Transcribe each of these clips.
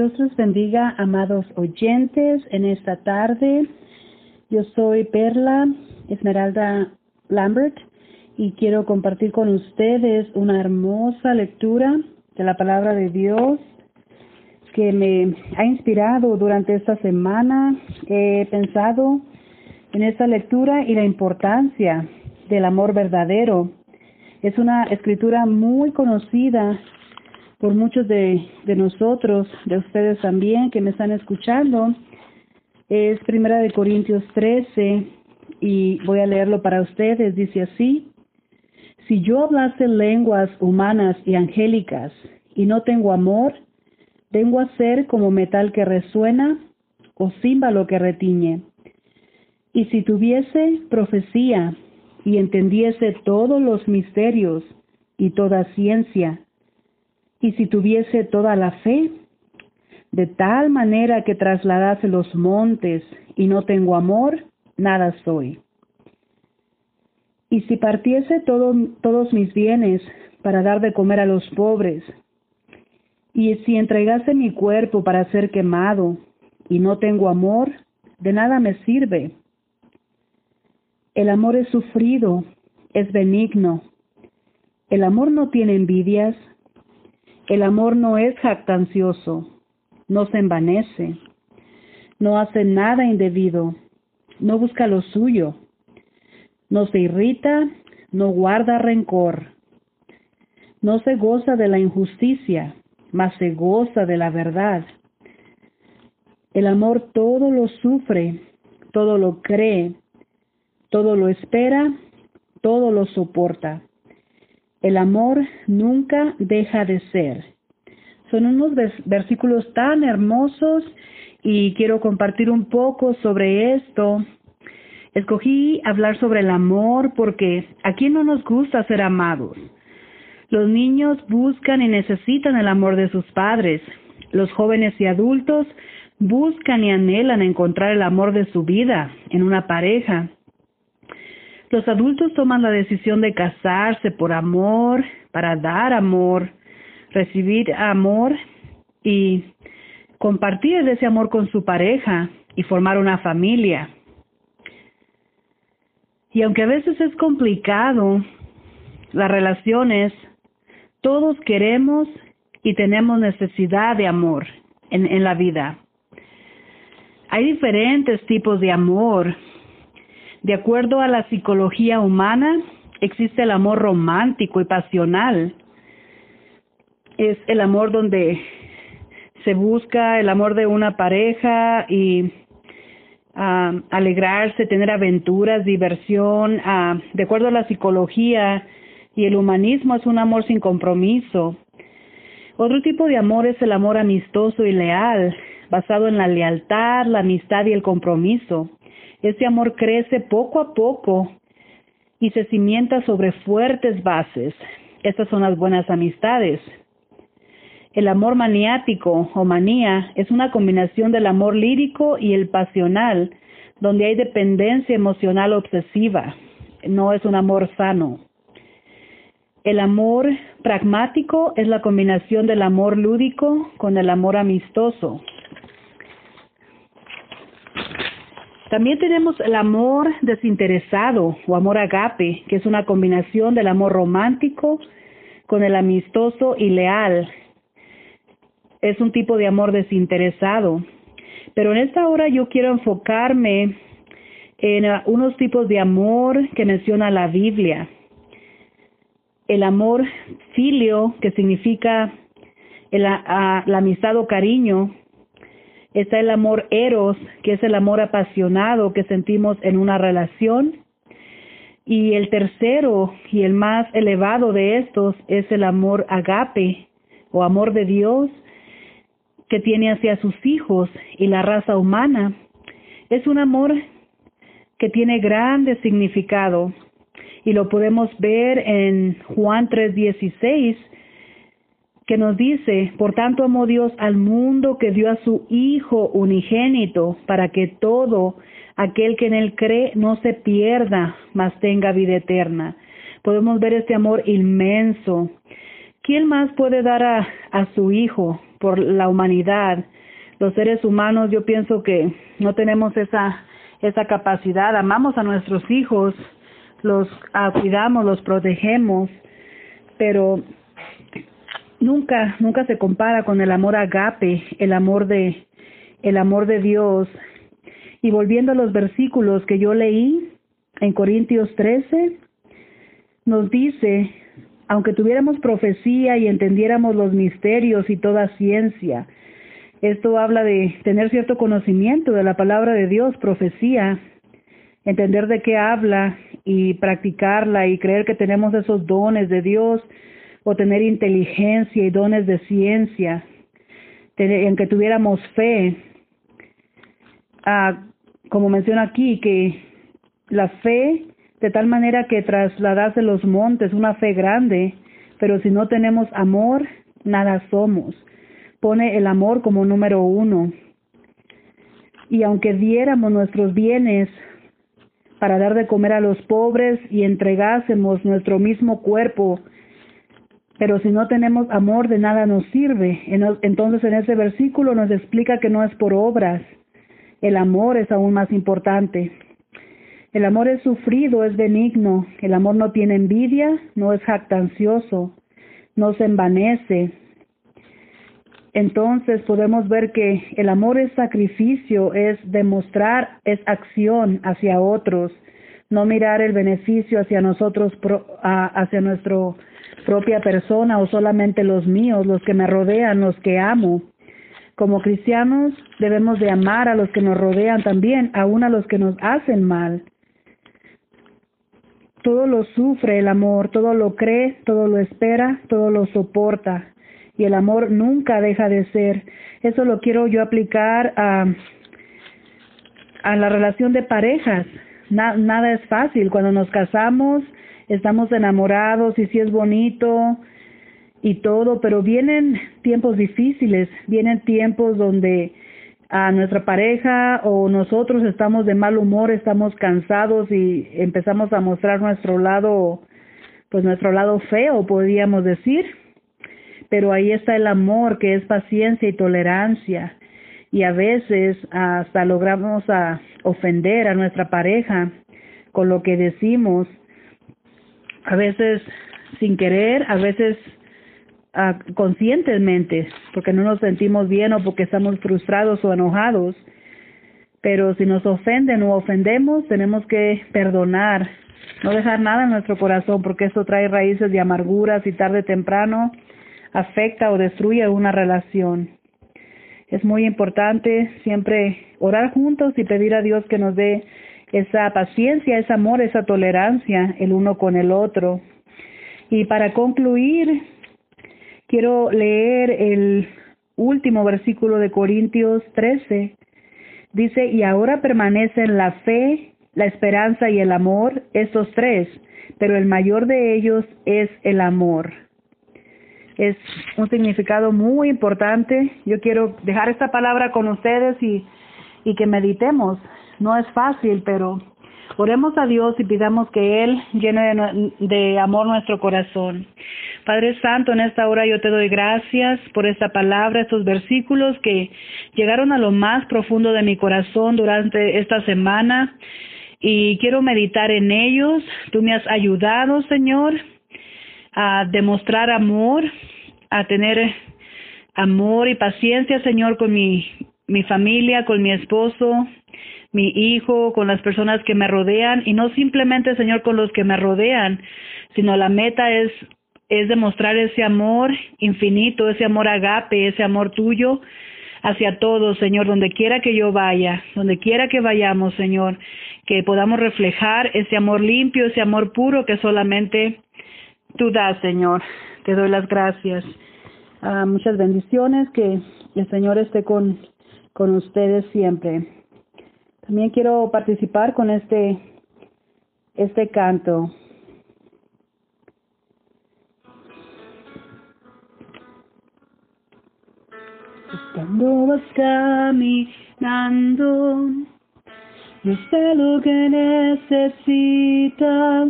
Dios los bendiga, amados oyentes, en esta tarde. Yo soy Perla Esmeralda Lambert y quiero compartir con ustedes una hermosa lectura de la palabra de Dios que me ha inspirado durante esta semana. He pensado en esta lectura y la importancia del amor verdadero. Es una escritura muy conocida por muchos de, nosotros, de ustedes también que me están escuchando. Es Primera de Corintios 13 y voy a leerlo para ustedes. Dice así, si yo hablase lenguas humanas y angélicas y no tengo amor, vengo a ser como metal que resuena o címbalo que retiñe. Y si tuviese profecía y entendiese todos los misterios y toda ciencia, y si tuviese toda la fe, de tal manera que trasladase los montes y no tengo amor, nada soy. Y si partiese todos mis bienes para dar de comer a los pobres, y si entregase mi cuerpo para ser quemado, y no tengo amor, de nada me sirve. El amor es sufrido, es benigno. El amor no tiene envidias, el amor no es jactancioso, no se envanece, no hace nada indebido, no busca lo suyo, no se irrita, no guarda rencor, no se goza de la injusticia, mas se goza de la verdad. El amor todo lo sufre, todo lo cree, todo lo espera, todo lo soporta. El amor nunca deja de ser. Son unos versículos tan hermosos y quiero compartir un poco sobre esto. Escogí hablar sobre el amor porque a quién no nos gusta ser amados. Los niños buscan y necesitan el amor de sus padres. Los jóvenes y adultos buscan y anhelan encontrar el amor de su vida en una pareja. Los adultos toman la decisión de casarse por amor, para dar amor, recibir amor y compartir ese amor con su pareja y formar una familia. Y aunque a veces es complicado, las relaciones, todos queremos y tenemos necesidad de amor en, en la vida. Hay diferentes tipos de amor de acuerdo a la psicología humana, existe el amor romántico y pasional. Es el amor donde se busca el amor de una pareja y ah, alegrarse, tener aventuras, diversión. Ah, de acuerdo a la psicología y el humanismo, es un amor sin compromiso. Otro tipo de amor es el amor amistoso y leal, basado en la lealtad, la amistad y el compromiso. Ese amor crece poco a poco y se cimienta sobre fuertes bases. Estas son las buenas amistades. El amor maniático o manía es una combinación del amor lírico y el pasional, donde hay dependencia emocional obsesiva. No es un amor sano. El amor pragmático es la combinación del amor lúdico con el amor amistoso. También tenemos el amor desinteresado o amor agape, que es una combinación del amor romántico con el amistoso y leal. Es un tipo de amor desinteresado. Pero en esta hora yo quiero enfocarme en unos tipos de amor que menciona la Biblia. El amor filio, que significa la amistad o cariño, Está el amor eros, que es el amor apasionado que sentimos en una relación. Y el tercero y el más elevado de estos es el amor agape o amor de Dios que tiene hacia sus hijos y la raza humana. Es un amor que tiene grande significado y lo podemos ver en Juan 3:16 que nos dice, por tanto amó Dios al mundo que dio a su Hijo unigénito para que todo aquel que en él cree no se pierda, mas tenga vida eterna. Podemos ver este amor inmenso. ¿Quién más puede dar a, a su Hijo por la humanidad los seres humanos yo pienso que no tenemos esa esa capacidad, amamos a nuestros hijos, los cuidamos, los protegemos, pero nunca nunca se compara con el amor agape, el amor de el amor de Dios. Y volviendo a los versículos que yo leí en Corintios 13, nos dice, aunque tuviéramos profecía y entendiéramos los misterios y toda ciencia, esto habla de tener cierto conocimiento de la palabra de Dios, profecía, entender de qué habla y practicarla y creer que tenemos esos dones de Dios o tener inteligencia y dones de ciencia, en que tuviéramos fe. Ah, como menciona aquí, que la fe de tal manera que trasladase los montes, una fe grande, pero si no tenemos amor, nada somos. Pone el amor como número uno. Y aunque diéramos nuestros bienes para dar de comer a los pobres y entregásemos nuestro mismo cuerpo, pero si no tenemos amor de nada nos sirve. Entonces en ese versículo nos explica que no es por obras, el amor es aún más importante. El amor es sufrido, es benigno. El amor no tiene envidia, no es jactancioso, no se envanece. Entonces podemos ver que el amor es sacrificio, es demostrar, es acción hacia otros, no mirar el beneficio hacia nosotros, hacia nuestra propia persona o solamente los míos, los que me rodean, los que amo. Como cristianos debemos de amar a los que nos rodean también, aun a los que nos hacen mal. Todo lo sufre el amor, todo lo cree, todo lo espera, todo lo soporta. Y el amor nunca deja de ser. Eso lo quiero yo aplicar a, a la relación de parejas. nada es fácil. Cuando nos casamos, estamos enamorados y sí es bonito y todo, pero vienen tiempos difíciles, vienen tiempos donde a nuestra pareja o nosotros estamos de mal humor, estamos cansados y empezamos a mostrar nuestro lado, pues nuestro lado feo, podríamos decir. Pero ahí está el amor, que es paciencia y tolerancia. Y a veces hasta logramos a ofender a nuestra pareja con lo que decimos. A veces sin querer, a veces conscientemente, porque no nos sentimos bien o porque estamos frustrados o enojados. Pero si nos ofenden o ofendemos, tenemos que perdonar, no dejar nada en nuestro corazón, porque eso trae raíces de amarguras y tarde o temprano afecta o destruye una relación. Es muy importante siempre orar juntos y pedir a Dios que nos dé esa paciencia, ese amor, esa tolerancia el uno con el otro. Y para concluir, Quiero leer el último versículo de Corintios 13. Dice, y ahora permanecen la fe, la esperanza y el amor, estos tres, pero el mayor de ellos es el amor. Es un significado muy importante. Yo quiero dejar esta palabra con ustedes y, y que meditemos. No es fácil, pero oremos a Dios y pidamos que Él llene de, de amor nuestro corazón. Padre Santo, en esta hora yo te doy gracias por esta palabra, estos versículos que llegaron a lo más profundo de mi corazón durante esta semana y quiero meditar en ellos. Tú me has ayudado, Señor, a demostrar amor, a tener amor y paciencia, Señor, con mi, mi familia, con mi esposo, mi hijo, con las personas que me rodean y no simplemente, Señor, con los que me rodean, sino la meta es es demostrar ese amor infinito, ese amor agape, ese amor tuyo hacia todos, Señor, donde quiera que yo vaya, donde quiera que vayamos, Señor, que podamos reflejar ese amor limpio, ese amor puro que solamente tú das, Señor. Te doy las gracias. Ah, muchas bendiciones, que el Señor esté con, con ustedes siempre. También quiero participar con este, este canto. Cuando vas caminando, yo sé lo que necesitas.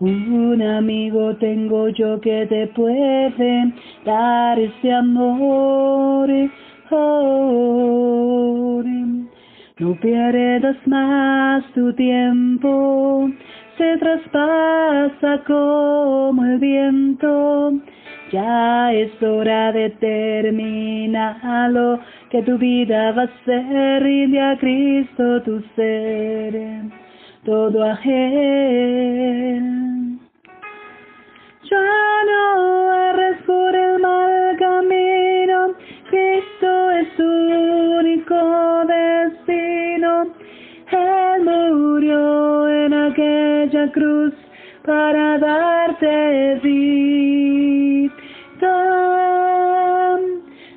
Un amigo tengo yo que te puede dar ese amor. No pierdas más tu tiempo, se traspasa como el viento. Ya es hora de terminarlo, que tu vida va a ser y a Cristo tu ser, todo a. Ya no erres por aquella cruz para darte vida.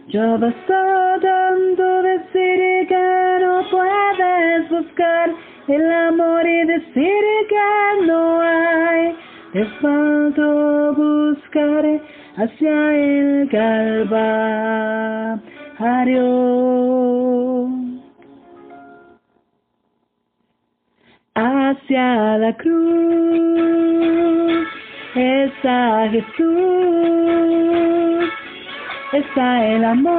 Ya basta tanto decir que no puedes buscar el amor y decir que no hay. Te falta buscar hacia el Calvario. Hacia la cruz está Jesús, está el amor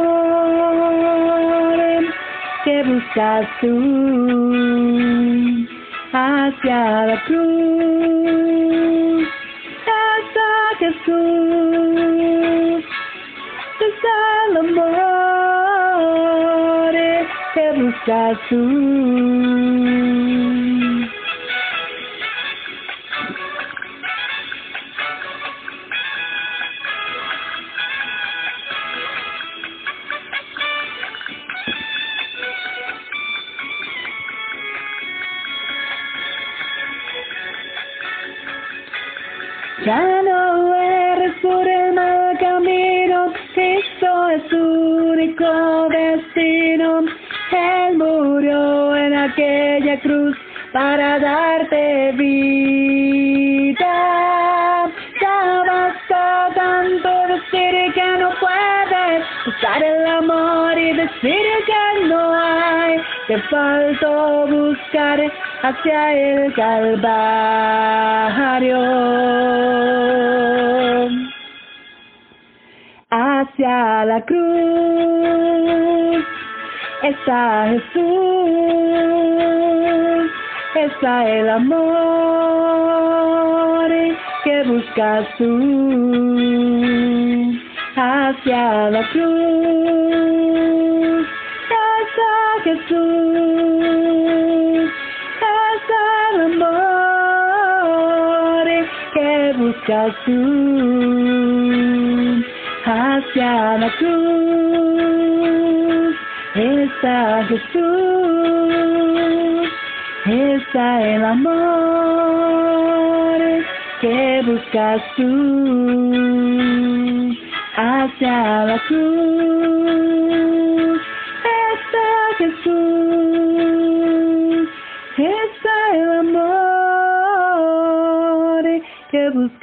que buscas tú. Hacia la cruz está Jesús, está el amor que buscas tú. No eres por el mal camino, Cristo es tu único destino. Él murió en aquella cruz para darte vida. Ya basta tanto decir que no puedes buscar el amor y decir que no hay. Te faltó buscar hacia el Calvario. Hacia la cruz está Jesús, está el amor que buscas tú. Hacia la cruz está Jesús, buscas tú. Hacia la cruz está Jesús, está el amor que buscas tú. Hacia la cruz